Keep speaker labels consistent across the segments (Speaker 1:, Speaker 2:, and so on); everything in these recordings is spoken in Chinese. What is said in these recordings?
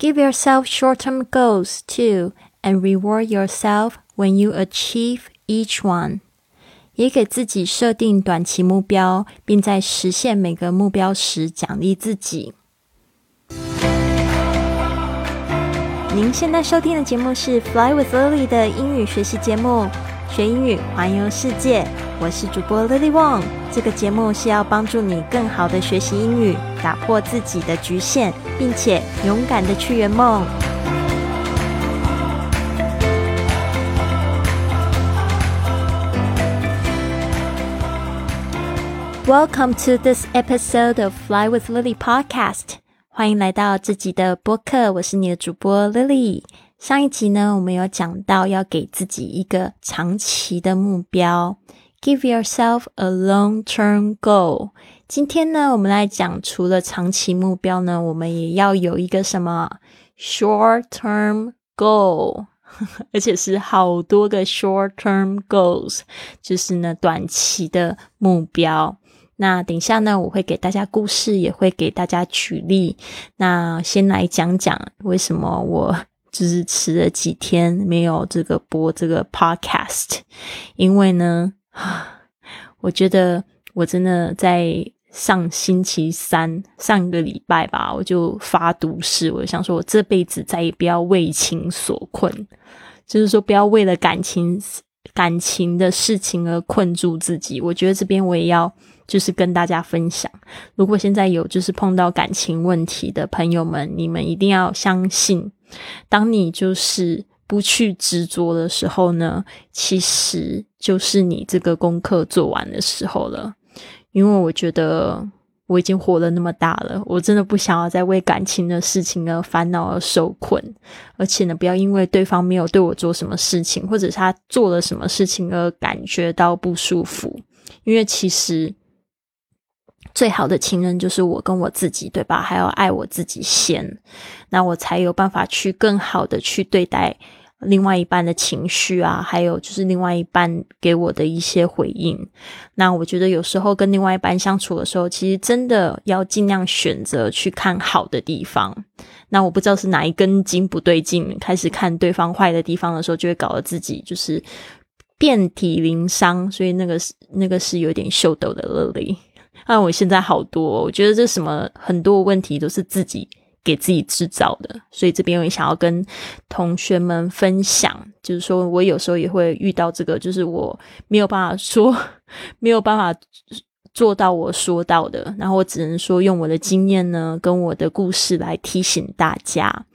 Speaker 1: Give yourself short-term goals too, and reward yourself when you achieve each one. 也给自己设定短期目标，并在实现每个目标时奖励自己。您现在收听的节目是《Fly with Lily》的英语学习节目， 学英语环游世界。我是主播 Lily Wong。这个节目是要帮助你更好的学习英语，打破自己的局限，并且勇敢的去圆梦。Welcome to this episode of Fly with Lily podcast。欢迎来到自己的播客，我是你的主播 Lily。上一集呢，我们有讲到要给自己一个长期的目标，Give yourself a long-term goal。今天呢，我们来讲除了长期目标呢，我们也要有一个什么 short-term goal，而且是好多个 short-term goals，就是呢短期的目标。那等下呢，我会给大家故事，也会给大家举例。那先来讲讲为什么我就是迟了几天没有这个播这个 podcast，因为呢，我觉得我真的在上星期三上个礼拜吧，我就发毒誓，我就想说我这辈子再也不要为情所困，就是说不要为了感情感情的事情而困住自己。我觉得这边我也要。就是跟大家分享，如果现在有就是碰到感情问题的朋友们，你们一定要相信，当你就是不去执着的时候呢，其实就是你这个功课做完的时候了。因为我觉得我已经活了那么大了，我真的不想要再为感情的事情而烦恼而受困，而且呢，不要因为对方没有对我做什么事情，或者他做了什么事情而感觉到不舒服，因为其实。最好的情人就是我跟我自己，对吧？还要爱我自己先，那我才有办法去更好的去对待另外一半的情绪啊，还有就是另外一半给我的一些回应。那我觉得有时候跟另外一半相处的时候，其实真的要尽量选择去看好的地方。那我不知道是哪一根筋不对劲，开始看对方坏的地方的时候，就会搞得自己就是遍体鳞伤。所以那个是那个是有点秀逗的乐丽。那我现在好多，我觉得这什么很多问题都是自己给自己制造的，所以这边我也想要跟同学们分享，就是说我有时候也会遇到这个，就是我没有办法说，没有办法做到我说到的，然后我只能说用我的经验呢，跟我的故事来提醒大家，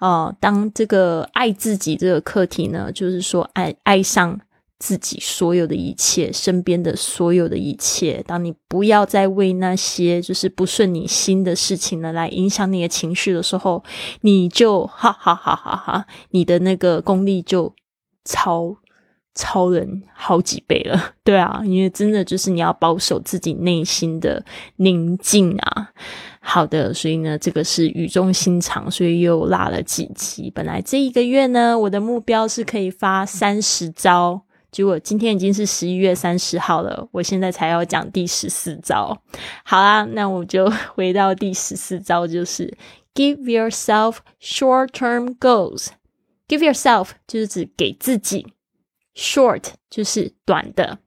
Speaker 1: 哦，当这个爱自己这个课题呢，就是说爱爱上。自己所有的一切，身边的所有的一切，当你不要再为那些就是不顺你心的事情呢来影响你的情绪的时候，你就哈哈哈哈哈，你的那个功力就超超人好几倍了，对啊，因为真的就是你要保守自己内心的宁静啊。好的，所以呢，这个是语重心长，所以又拉了几集。本来这一个月呢，我的目标是可以发三十招。结果今天已经是十一月三十号了，我现在才要讲第十四招。好啦，那我就回到第十四招，就是 give yourself short-term goals。give yourself 就是指给自己，short 就是短的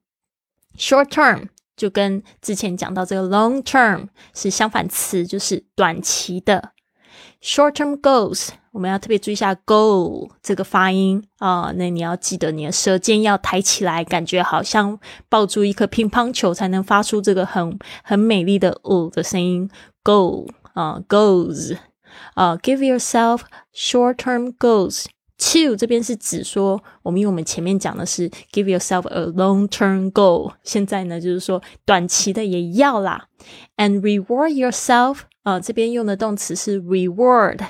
Speaker 1: ，short-term 就跟之前讲到这个 long-term 是相反词，就是短期的。short-term goals。我们要特别注意一下 "go" 这个发音。啊，那你要记得你的舌尖要抬起来，感觉好像抱住一颗乒乓球，才能发出这个很很美丽的哦的声音。"go" 啊 "goes" 啊，give yourself short-term goals，to 这边是指说我们因为我们前面讲的是 give yourself a long-term goal，现在呢就是说短期的也要啦，and reward yourself 啊，这边用的动词是 reward。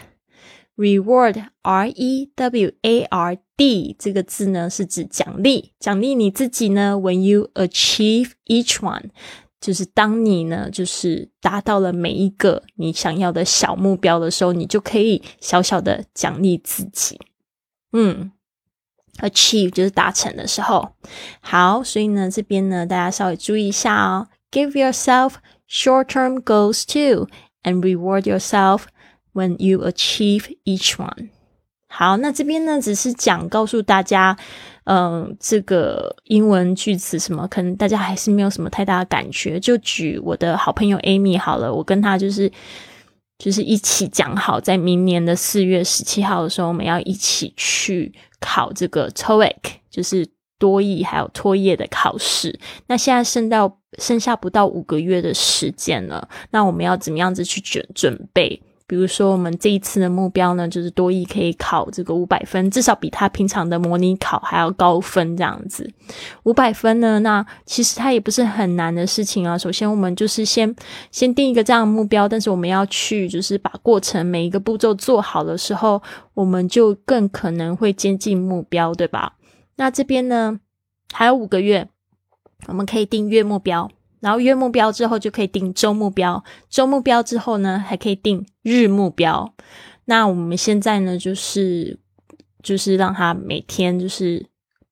Speaker 1: Reward, R-E-W-A-R-D 这个字呢，是指奖励，奖励你自己呢。When you achieve each one，就是当你呢，就是达到了每一个你想要的小目标的时候，你就可以小小的奖励自己。嗯，achieve 就是达成的时候。好，所以呢，这边呢，大家稍微注意一下哦。Give yourself short-term goals too, and reward yourself when you achieve each one。好，那这边呢，只是讲告诉大家，嗯，这个英文句子什么，可能大家还是没有什么太大的感觉。就举我的好朋友 Amy 好了，我跟她就是就是一起讲好，在明年的四月十七号的时候，我们要一起去考这个 TOEIC，就是多益还有托业的考试。那现在剩到剩下不到五个月的时间了，那我们要怎么样子去准准备？比如说，我们这一次的目标呢，就是多益可以考这个五百分，至少比他平常的模拟考还要高分这样子。五百分呢，那其实它也不是很难的事情啊。首先，我们就是先先定一个这样的目标，但是我们要去就是把过程每一个步骤做好的时候，我们就更可能会接近目标，对吧？那这边呢，还有五个月，我们可以定月目标。然后月目标之后就可以定周目标，周目标之后呢还可以定日目标。那我们现在呢就是就是让他每天就是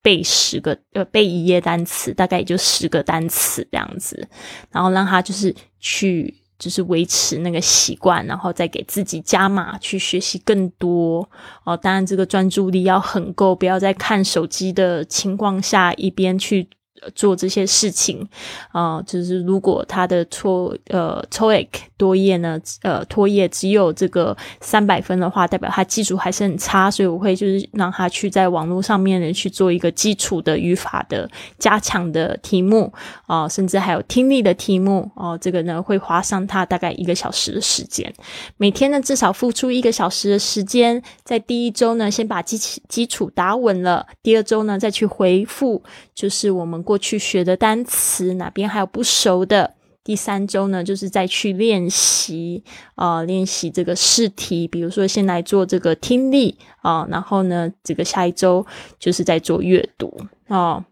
Speaker 1: 背十个呃背一页单词，大概也就十个单词这样子，然后让他就是去就是维持那个习惯，然后再给自己加码去学习更多哦。当然这个专注力要很够，不要在看手机的情况下一边去。做这些事情，啊，就是如果他的错呃 to 多页呢，呃，托业只有这个三百分的话，代表他基础还是很差，所以我会就是让他去在网络上面呢去做一个基础的语法的加强的题目啊，甚至还有听力的题目哦，这个呢会花上他大概一个小时的时间，每天呢至少付出一个小时的时间，在第一周呢先把基基础打稳了，第二周呢再去回复，就是我们过。过去学的单词哪边还有不熟的？第三周呢，就是再去练习啊，练习这个试题。比如说，先来做这个听力啊，然后呢，这个下一周就是在做阅读啊。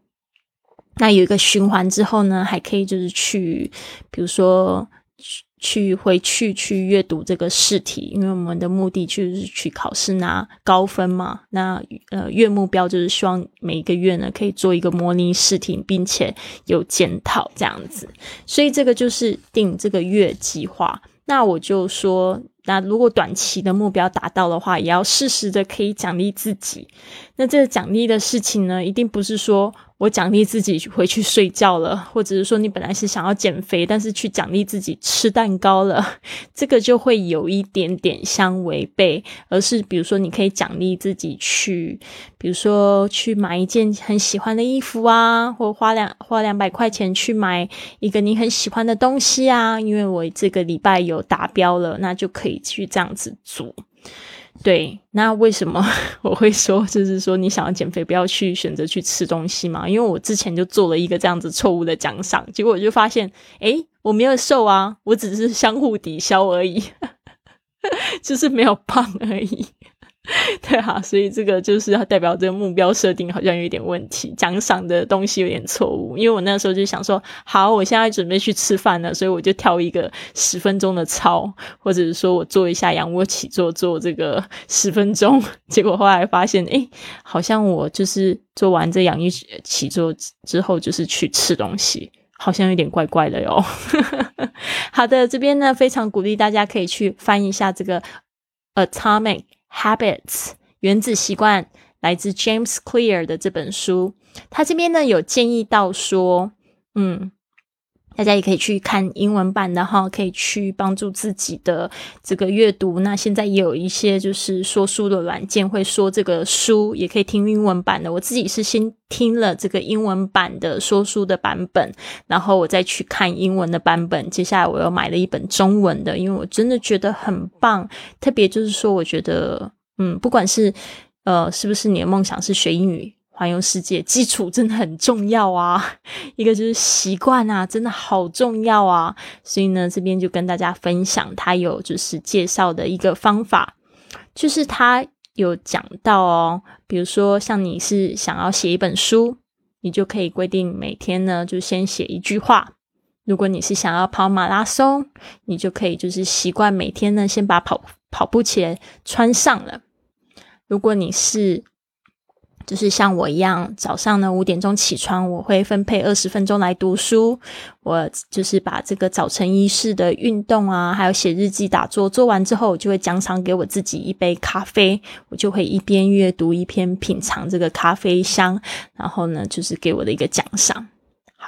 Speaker 1: 那有一个循环之后呢，还可以就是去，比如说。去回去去阅读这个试题，因为我们的目的就是去考试拿高分嘛。那呃月目标就是希望每一个月呢可以做一个模拟试题，并且有检讨这样子。所以这个就是定这个月计划。那我就说，那如果短期的目标达到的话，也要适时的可以奖励自己。那这个奖励的事情呢，一定不是说。我奖励自己回去睡觉了，或者是说你本来是想要减肥，但是去奖励自己吃蛋糕了，这个就会有一点点相违背。而是比如说，你可以奖励自己去，比如说去买一件很喜欢的衣服啊，或花两花两百块钱去买一个你很喜欢的东西啊。因为我这个礼拜有达标了，那就可以去这样子做。对，那为什么 我会说，就是说你想要减肥，不要去选择去吃东西嘛？因为我之前就做了一个这样子错误的奖赏，结果我就发现，诶，我没有瘦啊，我只是相互抵消而已，就是没有胖而已。对啊，所以这个就是要代表这个目标设定好像有点问题，奖赏的东西有点错误。因为我那时候就想说，好，我现在准备去吃饭了，所以我就跳一个十分钟的操，或者是说我做一下仰卧起坐，做这个十分钟。结果后来发现，哎，好像我就是做完这仰卧起坐之后，就是去吃东西，好像有点怪怪的哟。好的，这边呢非常鼓励大家可以去翻一下这个 Atomic。Habits 原子习惯来自 James Clear 的这本书，他这边呢有建议到说，嗯。大家也可以去看英文版的哈，可以去帮助自己的这个阅读。那现在也有一些就是说书的软件会说这个书，也可以听英文版的。我自己是先听了这个英文版的说书的版本，然后我再去看英文的版本。接下来我又买了一本中文的，因为我真的觉得很棒。特别就是说，我觉得，嗯，不管是呃，是不是你的梦想是学英语。环游世界基础真的很重要啊，一个就是习惯啊，真的好重要啊。所以呢，这边就跟大家分享，他有就是介绍的一个方法，就是他有讲到哦，比如说像你是想要写一本书，你就可以规定每天呢就先写一句话；如果你是想要跑马拉松，你就可以就是习惯每天呢先把跑跑步鞋穿上了；如果你是就是像我一样，早上呢五点钟起床，我会分配二十分钟来读书。我就是把这个早晨仪式的运动啊，还有写日记、打坐做完之后，我就会奖赏给我自己一杯咖啡。我就会一边阅读一边品尝这个咖啡香，然后呢，就是给我的一个奖赏。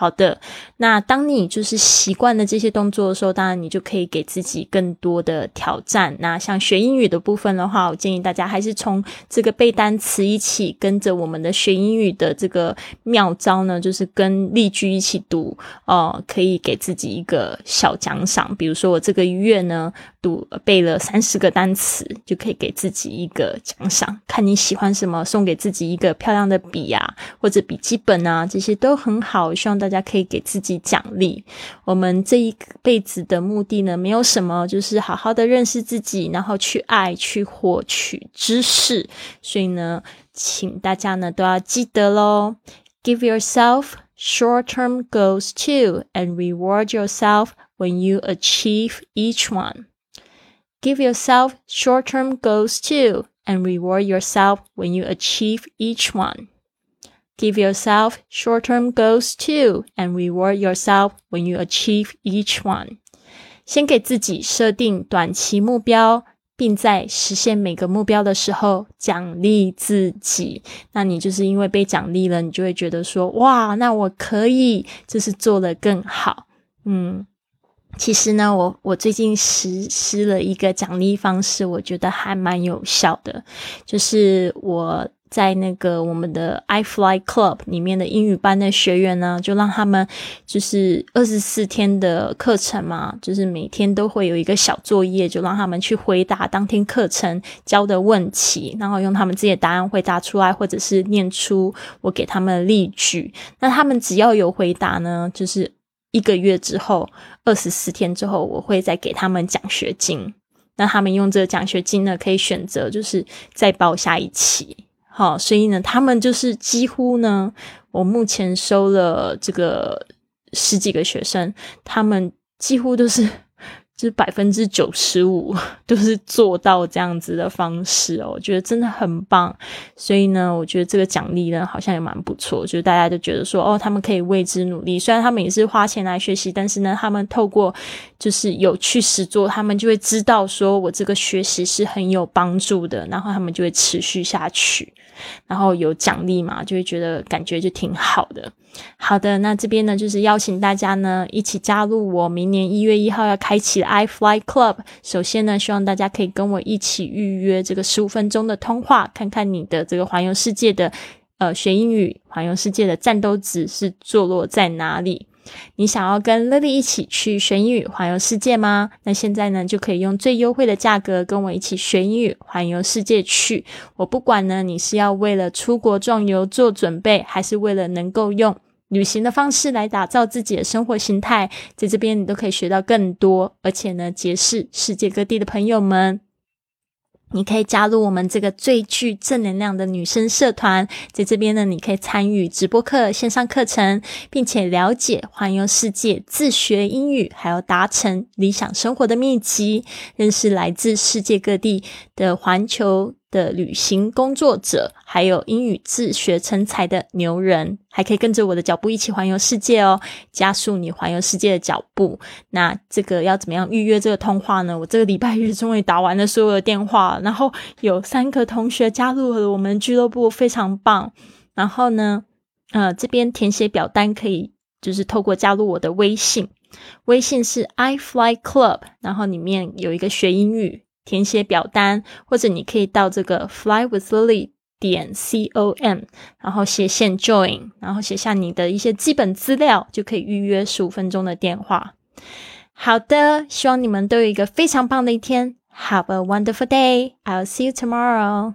Speaker 1: 好的，那当你就是习惯了这些动作的时候，当然你就可以给自己更多的挑战。那像学英语的部分的话，我建议大家还是从这个背单词一起跟着我们的学英语的这个妙招呢，就是跟例句一起读哦，可以给自己一个小奖赏。比如说我这个月呢。读背了三十个单词，就可以给自己一个奖赏。看你喜欢什么，送给自己一个漂亮的笔啊，或者笔记本啊，这些都很好。希望大家可以给自己奖励。我们这一辈子的目的呢，没有什么，就是好好的认识自己，然后去爱，去获取知识。所以呢，请大家呢都要记得喽。Give yourself short-term goals too, and reward yourself when you achieve each one. Give yourself short term goals too and reward yourself when you achieve each one. Give yourself short term goals too and reward yourself when you achieve each one. 先给自己设定短期目标，并在实现每个目标的时候奖励自己。那你就是因为被奖励了，你就会觉得说：“哇，那我可以，就是做得更好。”嗯。其实呢，我我最近实施了一个奖励方式，我觉得还蛮有效的。就是我在那个我们的 iFly Club 里面的英语班的学员呢，就让他们就是二十四天的课程嘛，就是每天都会有一个小作业，就让他们去回答当天课程教的问题，然后用他们自己的答案回答出来，或者是念出我给他们的例句。那他们只要有回答呢，就是。一个月之后，二十四天之后，我会再给他们奖学金。那他们用这个奖学金呢，可以选择就是再报下一期。好，所以呢，他们就是几乎呢，我目前收了这个十几个学生，他们几乎都是 就。是百分之九十五 都是做到这样子的方式哦，我觉得真的很棒。所以呢，我觉得这个奖励呢好像也蛮不错，就是大家都觉得说哦，他们可以为之努力。虽然他们也是花钱来学习，但是呢，他们透过就是有去实做，他们就会知道说我这个学习是很有帮助的，然后他们就会持续下去。然后有奖励嘛，就会觉得感觉就挺好的。好的，那这边呢，就是邀请大家呢一起加入我明年一月一号要开启的 iFly Club。首先呢，希望大家可以跟我一起预约这个十五分钟的通话，看看你的这个环游世界的呃学英语环游世界的战斗值是坐落在哪里。你想要跟 Lily 一起去学英语环游世界吗？那现在呢，就可以用最优惠的价格跟我一起学英语环游世界去。我不管呢，你是要为了出国壮游做准备，还是为了能够用旅行的方式来打造自己的生活形态，在这边你都可以学到更多，而且呢，结识世界各地的朋友们。你可以加入我们这个最具正能量的女生社团，在这边呢，你可以参与直播课、线上课程，并且了解环游世界、自学英语，还有达成理想生活的秘籍，认识来自世界各地的环球。的旅行工作者，还有英语自学成才的牛人，还可以跟着我的脚步一起环游世界哦，加速你环游世界的脚步。那这个要怎么样预约这个通话呢？我这个礼拜日终于打完了所有的电话，然后有三个同学加入了我们俱乐部，非常棒。然后呢，呃，这边填写表单可以，就是透过加入我的微信，微信是 i fly club，然后里面有一个学英语。填写表单，或者你可以到这个 flywithlily 点 com，然后写线 join，然后写下你的一些基本资料，就可以预约十五分钟的电话。好的，希望你们都有一个非常棒的一天。Have a wonderful day. I'll see you tomorrow.